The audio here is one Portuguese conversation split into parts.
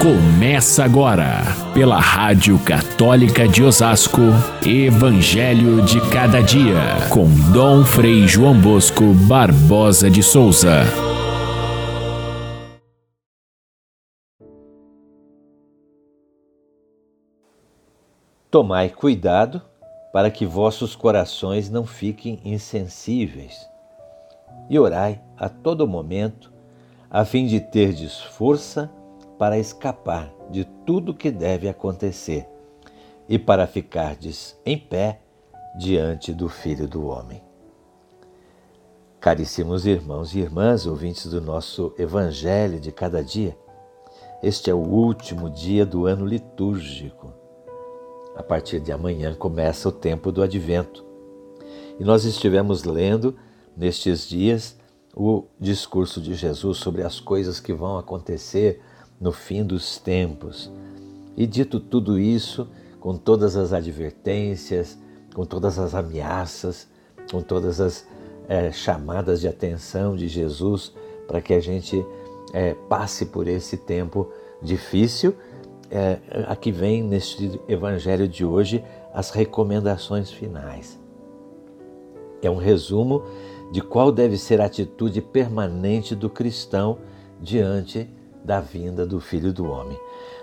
Começa agora, pela Rádio Católica de Osasco, Evangelho de Cada Dia, com Dom Frei João Bosco Barbosa de Souza. Tomai cuidado para que vossos corações não fiquem insensíveis, e orai a todo momento, a fim de terdes força para escapar de tudo que deve acontecer e para ficardes em pé diante do Filho do Homem. Caríssimos irmãos e irmãs, ouvintes do nosso Evangelho de cada dia, este é o último dia do ano litúrgico. A partir de amanhã começa o tempo do advento. E nós estivemos lendo nestes dias o discurso de Jesus sobre as coisas que vão acontecer no fim dos tempos. E dito tudo isso, com todas as advertências, com todas as ameaças, com todas as é, chamadas de atenção de Jesus para que a gente é, passe por esse tempo difícil, é, aqui vem neste evangelho de hoje as recomendações finais. É um resumo de qual deve ser a atitude permanente do cristão diante da vinda do Filho do Homem.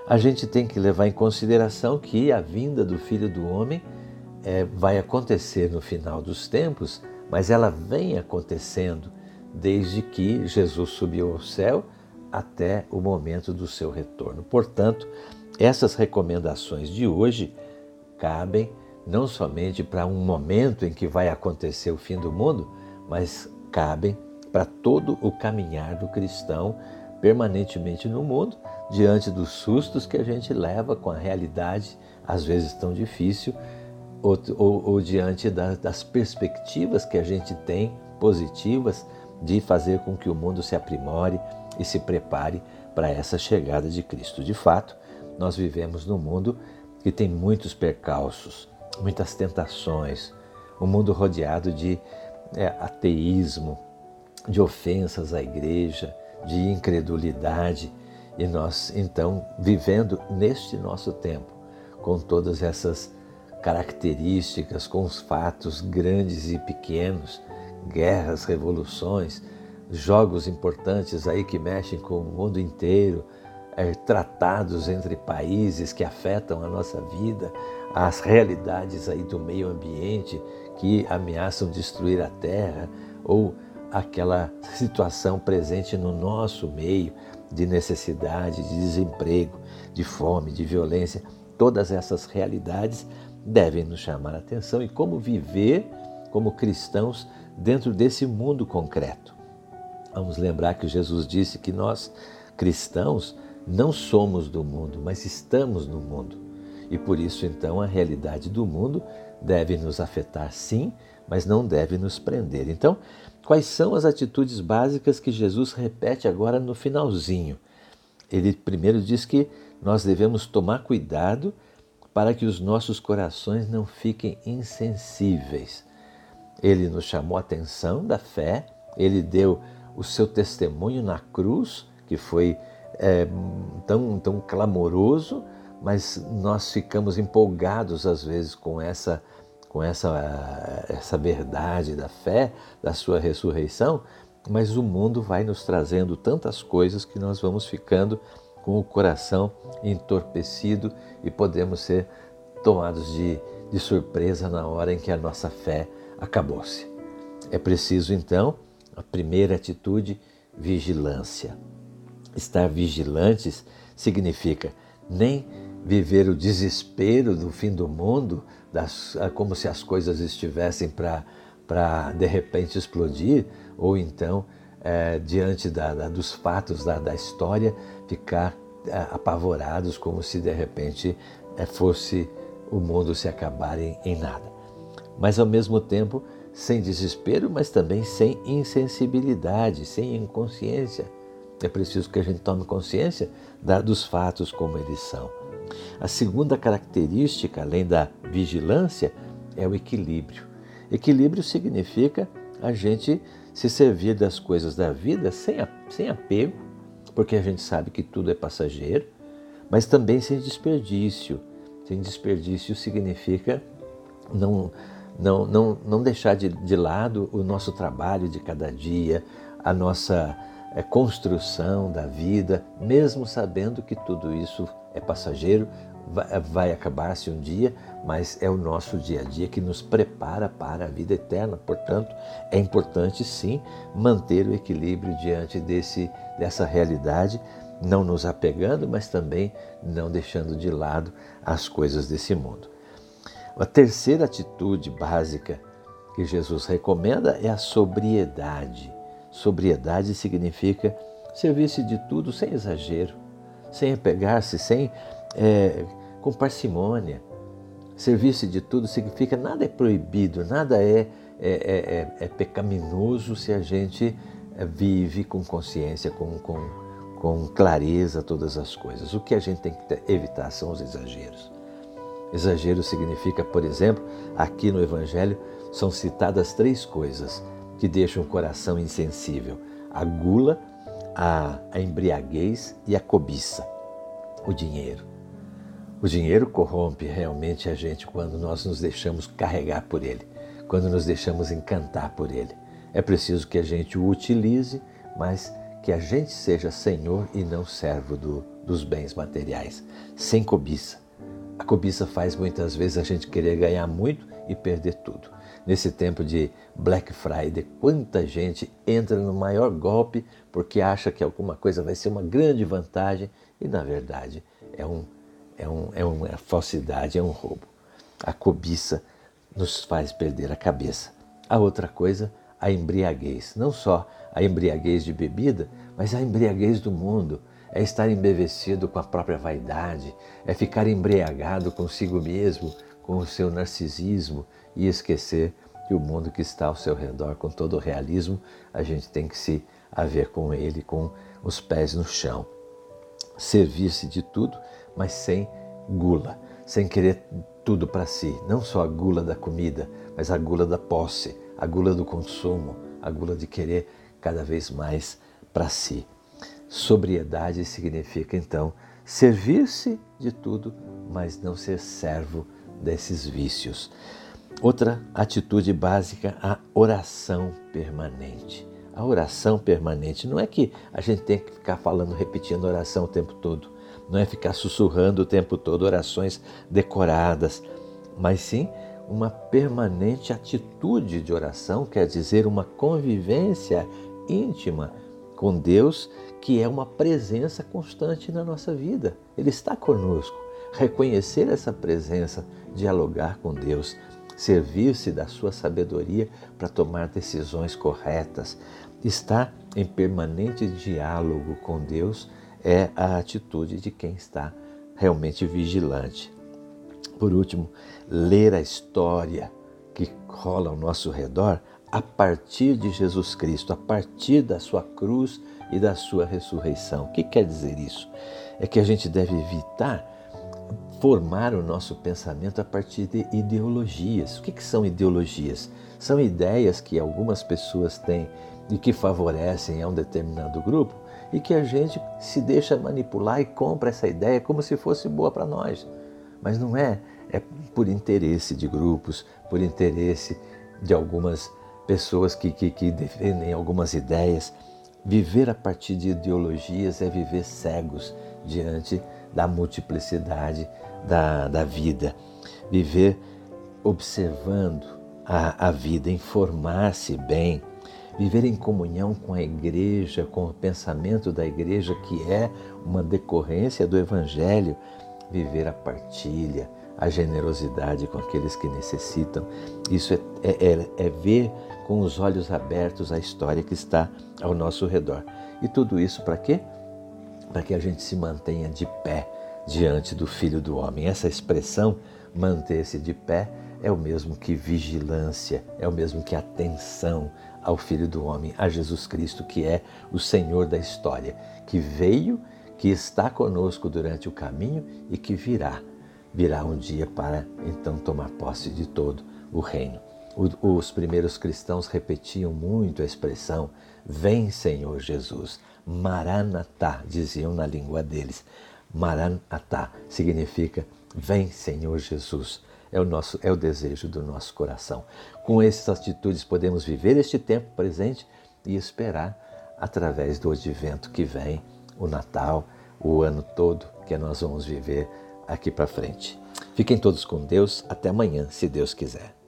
A gente tem que levar em consideração que a vinda do Filho do Homem é, vai acontecer no final dos tempos, mas ela vem acontecendo desde que Jesus subiu ao céu até o momento do seu retorno. Portanto, essas recomendações de hoje cabem não somente para um momento em que vai acontecer o fim do mundo, mas cabem para todo o caminhar do cristão permanentemente no mundo, diante dos sustos que a gente leva com a realidade, às vezes tão difícil, ou, ou, ou diante da, das perspectivas que a gente tem positivas de fazer com que o mundo se aprimore e se prepare para essa chegada de Cristo. De fato, nós vivemos num mundo que tem muitos percalços, muitas tentações, um mundo rodeado de é, ateísmo, de ofensas à igreja, de incredulidade e nós então vivendo neste nosso tempo com todas essas características, com os fatos grandes e pequenos, guerras, revoluções, jogos importantes aí que mexem com o mundo inteiro, é, tratados entre países que afetam a nossa vida, as realidades aí do meio ambiente que ameaçam destruir a terra ou aquela situação presente no nosso meio de necessidade, de desemprego, de fome, de violência. Todas essas realidades devem nos chamar a atenção e como viver como cristãos dentro desse mundo concreto. Vamos lembrar que Jesus disse que nós, cristãos, não somos do mundo, mas estamos no mundo. E por isso, então, a realidade do mundo deve nos afetar, sim, mas não deve nos prender. Então, Quais são as atitudes básicas que Jesus repete agora no finalzinho? Ele primeiro diz que nós devemos tomar cuidado para que os nossos corações não fiquem insensíveis. Ele nos chamou a atenção da fé, ele deu o seu testemunho na cruz, que foi é, tão, tão clamoroso, mas nós ficamos empolgados às vezes com essa com essa, essa verdade da fé, da sua ressurreição, mas o mundo vai nos trazendo tantas coisas que nós vamos ficando com o coração entorpecido e podemos ser tomados de, de surpresa na hora em que a nossa fé acabou-se. É preciso então, a primeira atitude, vigilância. Estar vigilantes significa nem viver o desespero do fim do mundo, das, ah, como se as coisas estivessem para de repente explodir, ou então, é, diante da, da, dos fatos da, da história, ficar é, apavorados, como se de repente é, fosse o mundo se acabar em, em nada. Mas ao mesmo tempo, sem desespero, mas também sem insensibilidade, sem inconsciência. É preciso que a gente tome consciência dos fatos como eles são. A segunda característica, além da vigilância, é o equilíbrio. Equilíbrio significa a gente se servir das coisas da vida sem, sem apego, porque a gente sabe que tudo é passageiro, mas também sem desperdício. Sem desperdício significa não, não, não, não deixar de, de lado o nosso trabalho de cada dia, a nossa é, construção da vida, mesmo sabendo que tudo isso é passageiro, vai, acabar-se um dia, mas é o nosso dia a dia que nos prepara para a vida eterna. Portanto, é importante sim manter o equilíbrio diante desse, dessa realidade, não nos apegando, mas também não deixando de lado as coisas desse mundo. A terceira atitude básica que Jesus recomenda é a sobriedade. Sobriedade significa servir-se de tudo sem exagero, sem apegar-se, sem é, com parcimônia. Servir-se de tudo significa nada é proibido, nada é, é, é, é pecaminoso se a gente vive com consciência, com, com, com clareza todas as coisas. O que a gente tem que evitar são os exageros. Exagero significa, por exemplo, aqui no Evangelho são citadas três coisas que deixam o coração insensível: a gula, a, embriaguez e a cobiça, o dinheiro. O dinheiro corrompe realmente a gente quando nós nos deixamos carregar por ele, quando nos deixamos encantar por ele. É preciso que a gente o utilize, mas que a gente seja senhor e não servo do, dos bens materiais, sem cobiça. A cobiça faz muitas vezes a gente querer ganhar muito e perder tudo. Nesse tempo de Black Friday, quanta gente entra no maior golpe porque acha que alguma coisa vai ser uma grande vantagem e, na verdade, é um é, um, é uma falsidade, é um roubo. A cobiça nos faz perder a cabeça. A outra coisa, a embriaguez. Não só a embriaguez de bebida, mas a embriaguez do mundo. É estar embevecido com a própria vaidade, é ficar embriagado consigo mesmo, com o seu narcisismo e esquecer que o mundo que está ao seu redor, com todo o realismo, a gente tem que se haver com ele com os pés no chão. Servir-se de tudo mas sem gula, sem querer tudo para si. Não só a gula da comida, mas a gula da posse, a gula do consumo, a gula de querer cada vez mais para si. Sobriedade significa então servir-se de tudo, mas não ser servo desses vícios. Outra atitude básica, a oração permanente. A oração permanente não é que a gente tem que ficar falando, repetindo oração o tempo todo não é ficar sussurrando o tempo todo orações decoradas, mas sim uma permanente atitude de oração, quer dizer, uma convivência íntima com Deus, que é uma presença constante na nossa vida. Ele está conosco. Reconhecer essa presença, dialogar com Deus, servir-se da sua sabedoria para tomar decisões corretas, estar em permanente diálogo com Deus é a atitude de quem está realmente vigilante. Por último, ler a história que rola ao nosso redor a partir de Jesus Cristo, a partir da sua cruz e da sua ressurreição. O que quer dizer isso? É que a gente deve evitar formar o nosso pensamento a partir de ideologias. O que, que são ideologias? São ideias que algumas pessoas têm e que favorecem a um determinado grupo e que a gente se deixa manipular e compra essa ideia como se fosse boa para nós. Mas não é, é por interesse de grupos, por interesse de algumas pessoas que, que, que defendem algumas ideias. Viver a partir de ideologias é viver cegos diante da multiplicidade da, da vida. Viver observando a, a vida, informar-se bem viver em comunhão com a igreja, com o pensamento da igreja, que é uma decorrência do Evangelho, viver a partilha, a generosidade com aqueles que necessitam. Isso é, é, é, é ver com os olhos abertos a história que está ao nosso redor. E tudo isso para quê? Para que a gente se mantenha de pé diante do Filho do Homem. Essa expressão, manter-se de pé, é o mesmo que vigilância, é o mesmo que atenção, ao Filho do Homem, a Jesus Cristo, que é o Senhor da história, que veio, que está conosco durante o caminho e que virá, virá um dia para então tomar posse de todo o reino. Os primeiros cristãos repetiam muito a expressão: Vem, Senhor Jesus. Maranatá, diziam na língua deles. Maranatá significa Vem, Senhor Jesus. É o, nosso, é o desejo do nosso coração. Com essas atitudes podemos viver este tempo presente e esperar através do advento que vem, o Natal, o ano todo que nós vamos viver aqui para frente. Fiquem todos com Deus. Até amanhã, se Deus quiser.